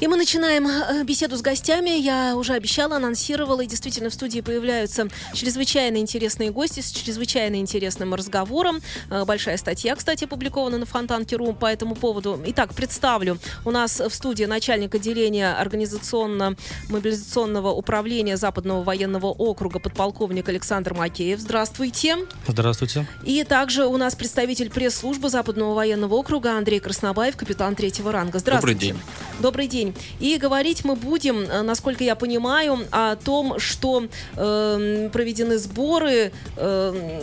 И мы начинаем э, беседу с гостями. Я уже обещала, анонсировала, и действительно в студии появляются чрезвычайно интересные гости с чрезвычайно интересным разговором. Э, большая статья, кстати, опубликована на Фонтанке.ру по этому поводу. Итак, представлю. У нас в студии начальник отделения организационно-мобилизационного управления Западного военного округа подполковник Александр Макеев. Здравствуйте. Здравствуйте. И также у нас представитель пресс-службы Западного военного округа Андрей Краснобаев, капитан третьего ранга. Здравствуйте. Добрый день. Добрый день. И говорить мы будем, э, насколько я понимаю, о том, что э, проведены сборы. Э,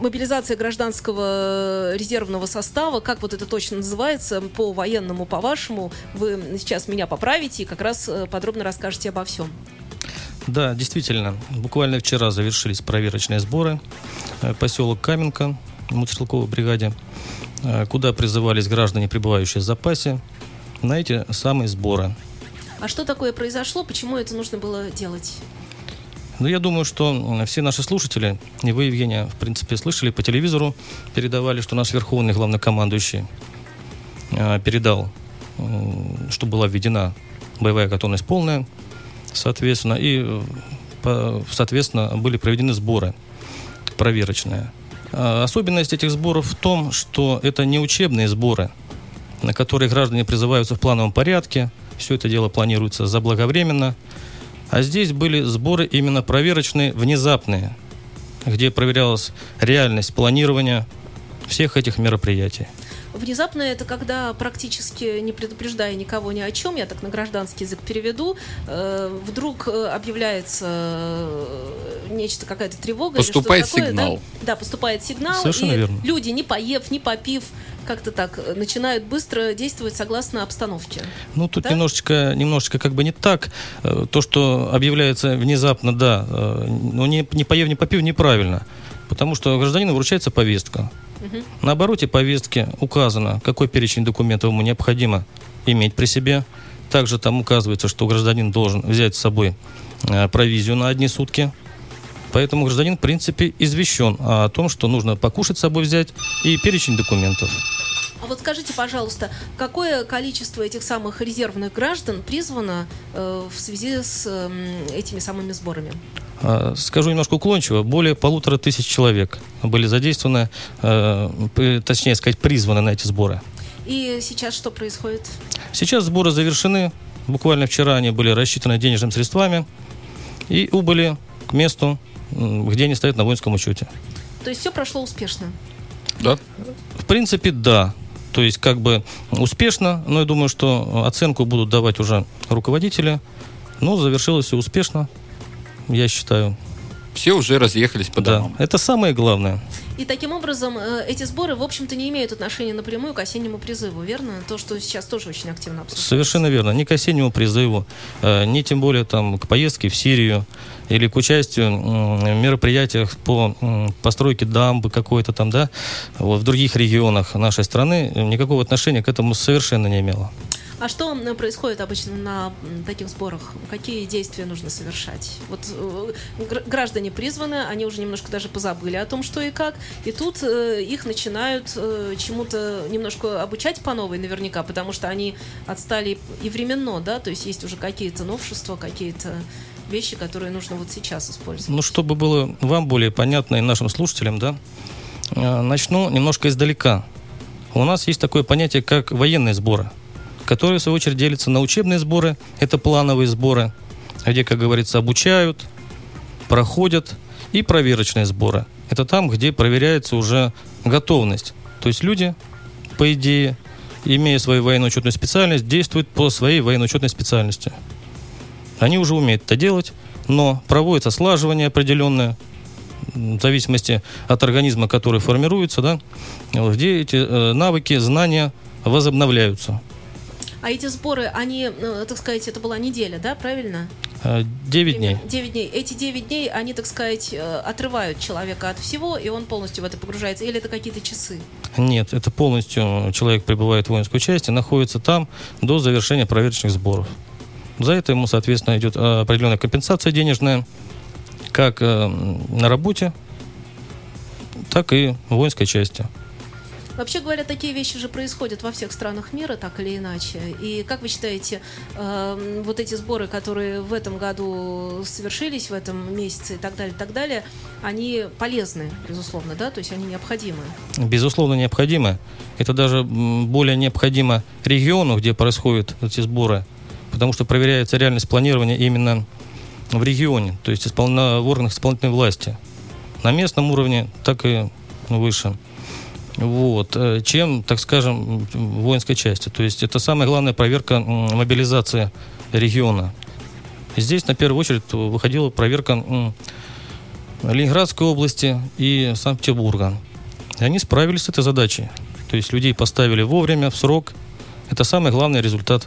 мобилизация гражданского резервного состава, как вот это точно называется, по военному, по-вашему, вы сейчас меня поправите и как раз э, подробно расскажете обо всем. Да, действительно, буквально вчера завершились проверочные сборы. Э, поселок Каменка, мотострелковой бригаде, куда призывались граждане, пребывающие в запасе, на эти самые сборы. А что такое произошло? Почему это нужно было делать? Ну, я думаю, что все наши слушатели, и вы, Евгения, в принципе, слышали по телевизору, передавали, что наш верховный главнокомандующий э, передал, что была введена боевая готовность полная, соответственно, и, соответственно, были проведены сборы проверочные. А особенность этих сборов в том, что это не учебные сборы – на которые граждане призываются в плановом порядке. Все это дело планируется заблаговременно. А здесь были сборы именно проверочные, внезапные, где проверялась реальность планирования всех этих мероприятий. Внезапно это когда практически не предупреждая никого ни о чем, я так на гражданский язык переведу, э, вдруг э, объявляется э, нечто, какая-то тревога. Поступает или такое, сигнал. Да? да, поступает сигнал. Совершенно и верно. люди, не поев, не попив, как-то так начинают быстро действовать согласно обстановке. Ну, тут Да? немножечко, немножечко как бы не так. Э, То, что объявляется внезапно, да, э, но не, не поев, не попив, неправильно. Потому что гражданину вручается повестка. На обороте повестки указано, какой перечень документов ему необходимо иметь при себе. Также там указывается, что гражданин должен взять с собой э, провизию на одни сутки. Поэтому гражданин, в принципе, извещен о том, что нужно покушать с собой взять и перечень документов. А вот скажите, пожалуйста, какое количество этих самых резервных граждан призвано э, в связи с эм, этими самыми сборами? А, Скажу немножко уклончиво, более полутора тысяч человек были задействованы, э, точнее сказать, призваны на эти сборы. И сейчас что происходит? Сейчас сборы завершены. Буквально вчера они были рассчитаны денежными средствами и убыли к месту, где они стоят на воинском учете. То есть все прошло успешно. Да? В принципе, да. То есть как бы успешно, но я думаю, что оценку будут давать уже руководители. Но завершилось все успешно, я считаю. Все уже разъехались по Да, домам. это самое главное. И таким образом э, эти сборы, в общем-то, не имеют отношения напрямую к осеннему призыву, верно? То, что сейчас тоже очень активно обсуждается. Совершенно верно. Ни к осеннему призыву, э, ни тем более там, к поездке в Сирию или к участию в мероприятиях по постройке дамбы какой-то там, да, вот, в других регионах нашей страны э, никакого отношения к этому совершенно не имело. А что м, происходит обычно на таких сборах? Какие действия нужно совершать? Вот э, гр- граждане призваны, они уже немножко даже позабыли о том, что и как, и тут э, их начинают э, чему-то немножко обучать по новой наверняка, потому что они отстали и временно, да, то есть есть уже какие-то новшества, какие-то вещи, которые нужно вот сейчас использовать. Ну, чтобы было вам более понятно и нашим слушателям, да, э, начну немножко издалека. У нас есть такое понятие, как военные сборы, которые, в свою очередь, делятся на учебные сборы, это плановые сборы, где, как говорится, обучают, проходят, и проверочные сборы. Это там, где проверяется уже готовность. То есть люди, по идее, имея свою военно-учетную специальность, действуют по своей военно-учетной специальности. Они уже умеют это делать, но проводится слаживание определенное, в зависимости от организма, который формируется, да, где эти э, навыки, знания возобновляются. А эти сборы, они, э, так сказать, это была неделя, да, правильно? Э, Девять дней. 9 дней. Эти 9 дней, они, так сказать, э, отрывают человека от всего, и он полностью в это погружается. Или это какие-то часы? Нет, это полностью человек прибывает в воинскую часть и находится там до завершения проверочных сборов. За это ему, соответственно, идет определенная компенсация денежная, как на работе, так и в воинской части. Вообще говоря, такие вещи же происходят во всех странах мира, так или иначе. И как вы считаете, э, вот эти сборы, которые в этом году совершились, в этом месяце и так далее, и так далее, они полезны, безусловно, да? То есть они необходимы? Безусловно, необходимо. Это даже более необходимо региону, где происходят эти сборы, потому что проверяется реальность планирования именно в регионе, то есть испол- на- в органах исполнительной власти. На местном уровне, так и выше. Вот. э, Чем, так скажем, воинской части. То есть это самая главная проверка мобилизации региона. Здесь, на первую очередь, выходила проверка Ленинградской области и Санкт-Петербурга. И они справились с этой задачей. То есть людей поставили вовремя, в срок. Это самый главный результат.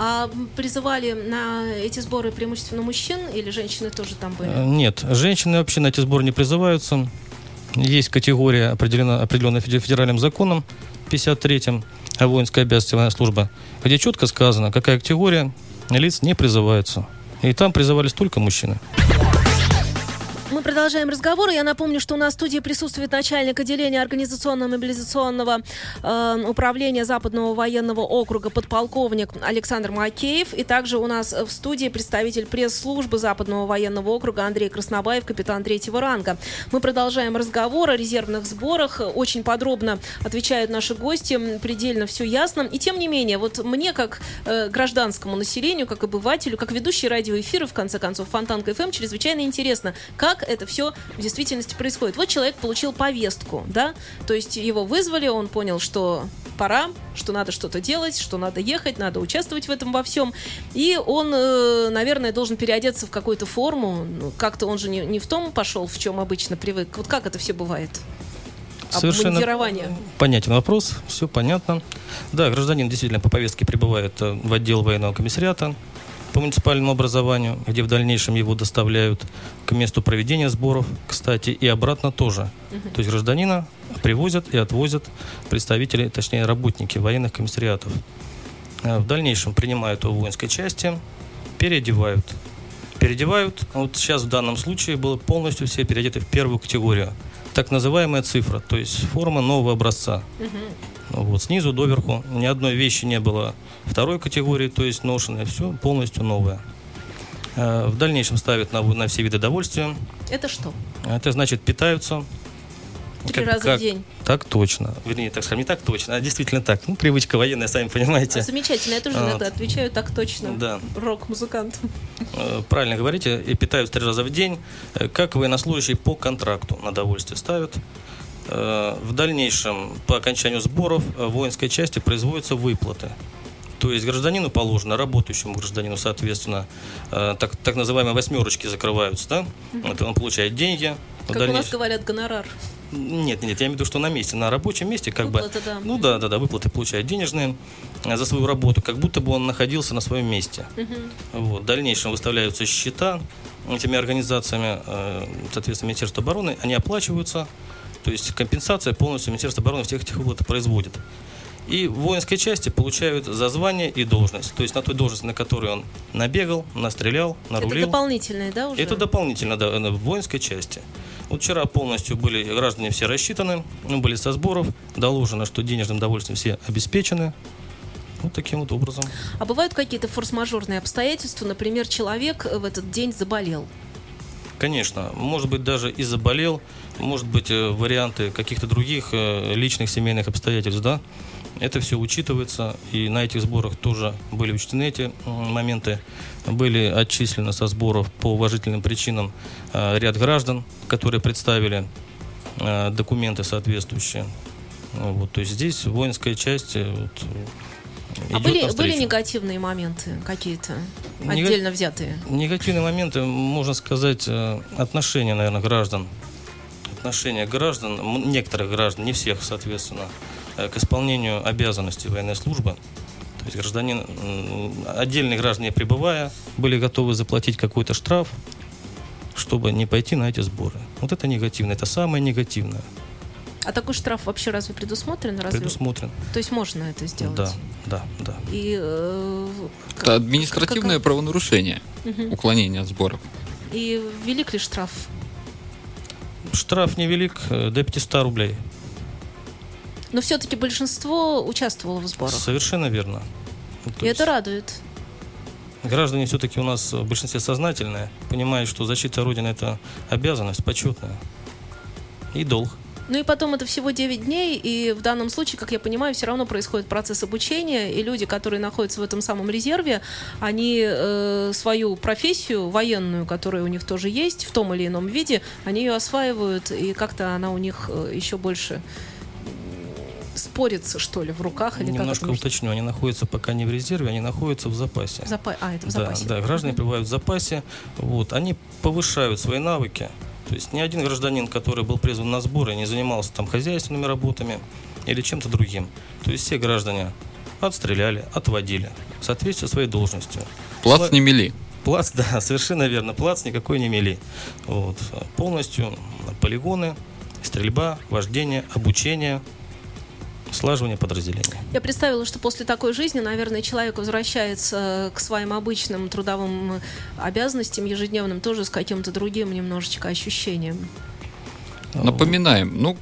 А призывали на эти сборы преимущественно мужчин или женщины тоже там были? Э, Нет, женщины вообще на эти сборы не призываются. Есть категория, определена, определенная феде- федеральным законом 53-м о воинской обязанности военной службы, где четко сказано, какая категория лиц не призывается. И там призывались только мужчины. Мы продолжаем разговор. Я напомню, что у нас в студии присутствует начальник отделения организационно-мобилизационного э, управления Западного военного округа подполковник Александр Макеев. И также у нас в студии представитель пресс-службы Западного военного округа Андрей Краснобаев, капитан третьего ранга. Мы продолжаем разговор о резервных сборах. Очень подробно отвечают наши гости, предельно все ясно. И тем не менее, вот мне, как э, гражданскому населению, как обывателю, как ведущей радиоэфира, в конце концов, Фонтанка ФМ, чрезвычайно интересно, как это все в действительности происходит. Вот человек получил повестку, да, то есть его вызвали, он понял, что пора, что надо что-то делать, что надо ехать, надо участвовать в этом во всем. И он, э, наверное, должен переодеться в какую-то форму. Ну, как-то он же не, не в том пошел, в чем обычно привык. Вот как это все бывает? Обмундирование. понятен вопрос, все понятно. Да, гражданин действительно по повестке прибывает э, в отдел военного комиссариата по муниципальному образованию, где в дальнейшем его доставляют к месту проведения сборов, кстати, и обратно тоже. То есть гражданина привозят и отвозят представители, точнее работники военных комиссариатов. Э, В дальнейшем принимают его в воинской части, переодевают. Переодевают, вот сейчас в данном случае было полностью все переодеты в первую категорию. Так называемая цифра, то есть форма нового образца. Ну Вот, снизу доверху ни одной вещи не было второй категории, то есть ношенное, все полностью новое. Э, В дальнейшем ставят на, на все виды довольствия. Это что? Это значит питаются. Три Как- раза как- в день. Так точно. Вернее, так скажем, не так точно, а действительно так. Ну, привычка военная, сами понимаете. Замечательно, я тоже Вот. иногда отвечаю так точно. Да. Рок-музыкант. Э, Правильно говорите, и питаются три раза в день, э, как военнослужащие по контракту на довольствие ставят. Э, В дальнейшем, по окончанию сборов, в воинской части производятся выплаты. То есть гражданину положено, работающему гражданину, соответственно, э, так, так называемые восьмерочки закрываются, да? Вот он получает деньги. Как у нас говорят, гонорар. Нет, нет, я имею в виду, что на месте, на рабочем месте, как Выплаты, бы. да. Ну да, да, да, выплаты получает денежные э, за свою работу, как будто бы он находился на своем месте. Вот. В дальнейшем выставляются счета этими организациями, э, соответственно, Министерство обороны, они оплачиваются, то есть компенсация полностью Министерство обороны всех этих выплат производит. И в воинской части получают за звание и должность. То есть на той должности, на которой он набегал, настрелял, нарулил. Это дополнительные, да, уже? Это дополнительно, да, в воинской части. Вот вчера полностью были граждане все рассчитаны, ну, были со сборов, доложено, что денежным довольствием все обеспечены. Вот таким вот образом. А бывают какие-то форс-мажорные обстоятельства? Например, человек в этот день заболел. Конечно, может быть, даже и заболел, может быть, э, варианты каких-то других э, личных семейных обстоятельств, да. Это все учитывается, и на этих сборах тоже были учтены эти моменты. Были отчислены со сборов по уважительным причинам э, ряд граждан, которые представили э, документы соответствующие. Вот, то есть здесь воинская часть э, вот, А были, навстречу. были негативные моменты какие-то, Нега- отдельно взятые? Негативные моменты, можно сказать, отношения, наверное, граждан. Отношения граждан, некоторых граждан, не всех, соответственно, к исполнению обязанностей военной службы. То есть гражданин, отдельные граждане прибывая, были готовы заплатить какой-то штраф, чтобы не пойти на эти сборы. Вот это негативно, это самое негативное. А такой штраф вообще разве предусмотрен? Разве... Предусмотрен. То есть можно это сделать? Да, да, да. И, э, это административное как... правонарушение, угу. уклонение от сборов. И велик ли штраф? Штраф невелик, э, до 500 рублей. Но все-таки большинство участвовало в сборах. Совершенно верно. Ну, И это радует. Граждане все-таки у нас в большинстве сознательные, понимают, что защита Родины – это обязанность почетная и долг. Ну и потом это всего 9 дней, и в данном случае, как я понимаю, все равно происходит процесс обучения, и люди, которые находятся в этом самом резерве, они э, свою профессию военную, которая у них тоже есть, в том или ином виде, они ее осваивают, и как-то она у них э, еще больше спорится, что ли, в руках? Или Немножко как уточню, они находятся пока не в резерве, они находятся в запасе. В запа... А, это в запасе. Да, да граждане пребывают в запасе, вот, они повышают свои навыки, то есть ни один гражданин, который был призван на сборы, не занимался там хозяйственными работами или чем-то другим. То есть все граждане отстреляли, отводили в соответствии со своей должностью. Плац Сла... не мели. Плац, да, совершенно верно. Плац никакой не мели. Вот. Полностью полигоны, стрельба, вождение, обучение – слаживание подразделения. Я представила, что после такой жизни, наверное, человек возвращается к своим обычным трудовым обязанностям ежедневным тоже с каким-то другим немножечко ощущением. Напоминаем, ну,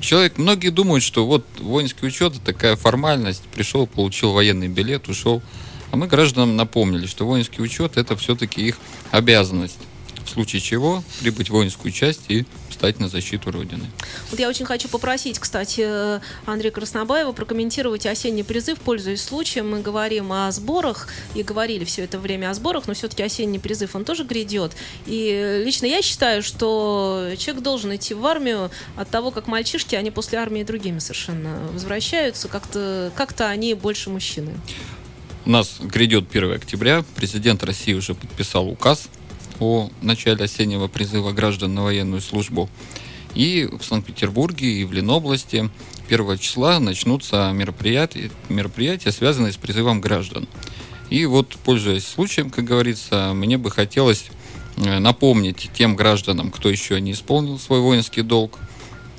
человек, многие думают, что вот воинский учет это такая формальность, пришел, получил военный билет, ушел. А мы гражданам напомнили, что воинский учет это все-таки их обязанность в случае чего прибыть в воинскую часть и встать на защиту Родины. Вот я очень хочу попросить, кстати, Андрея Краснобаева прокомментировать осенний призыв, пользуясь случаем. Мы говорим о сборах и говорили все это время о сборах, но все-таки осенний призыв, он тоже грядет. И лично я считаю, что человек должен идти в армию от того, как мальчишки, они после армии другими совершенно возвращаются, как-то как они больше мужчины. У нас грядет 1 октября. Президент России уже подписал указ о начале осеннего призыва граждан на военную службу. И в Санкт-Петербурге и в Ленобласти 1 числа начнутся мероприятия, мероприятия, связанные с призывом граждан. И вот, пользуясь случаем, как говорится, мне бы хотелось э, напомнить тем гражданам, кто еще не исполнил свой воинский долг,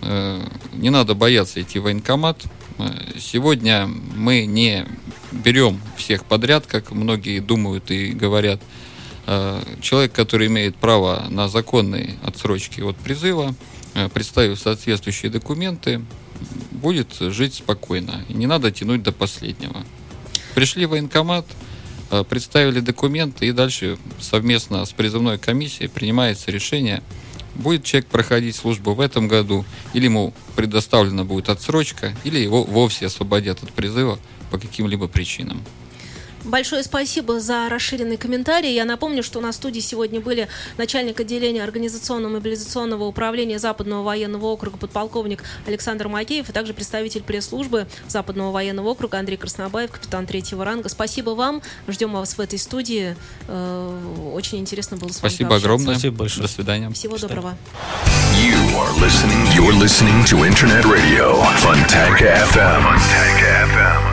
э, не надо бояться идти в военкомат. Э, сегодня мы не берем всех подряд, как многие думают и говорят – человек, который имеет право на законные отсрочки от призыва, э, представив соответствующие документы, будет жить спокойно. И не надо тянуть до последнего. Пришли в военкомат, э, представили документы, и дальше совместно с призывной комиссией принимается решение, будет человек проходить службу в этом году, или ему предоставлена будет отсрочка, или его вовсе освободят от призыва по каким-либо причинам. Большое спасибо за расширенный комментарий. Я напомню, что на студии сегодня были начальник отделения организационного мобилизационного управления Западного военного округа подполковник Александр Макеев, и также представитель пресс-службы Западного военного округа Андрей Краснобаев, капитан третьего ранга. Спасибо вам. Ждем вас в этой студии. Э, очень интересно было с вами Спасибо огромное. Спасибо большое. До свидания. Всего До доброго. You are listening, you're listening to Internet Radio, Funtank FM. Funtank FM.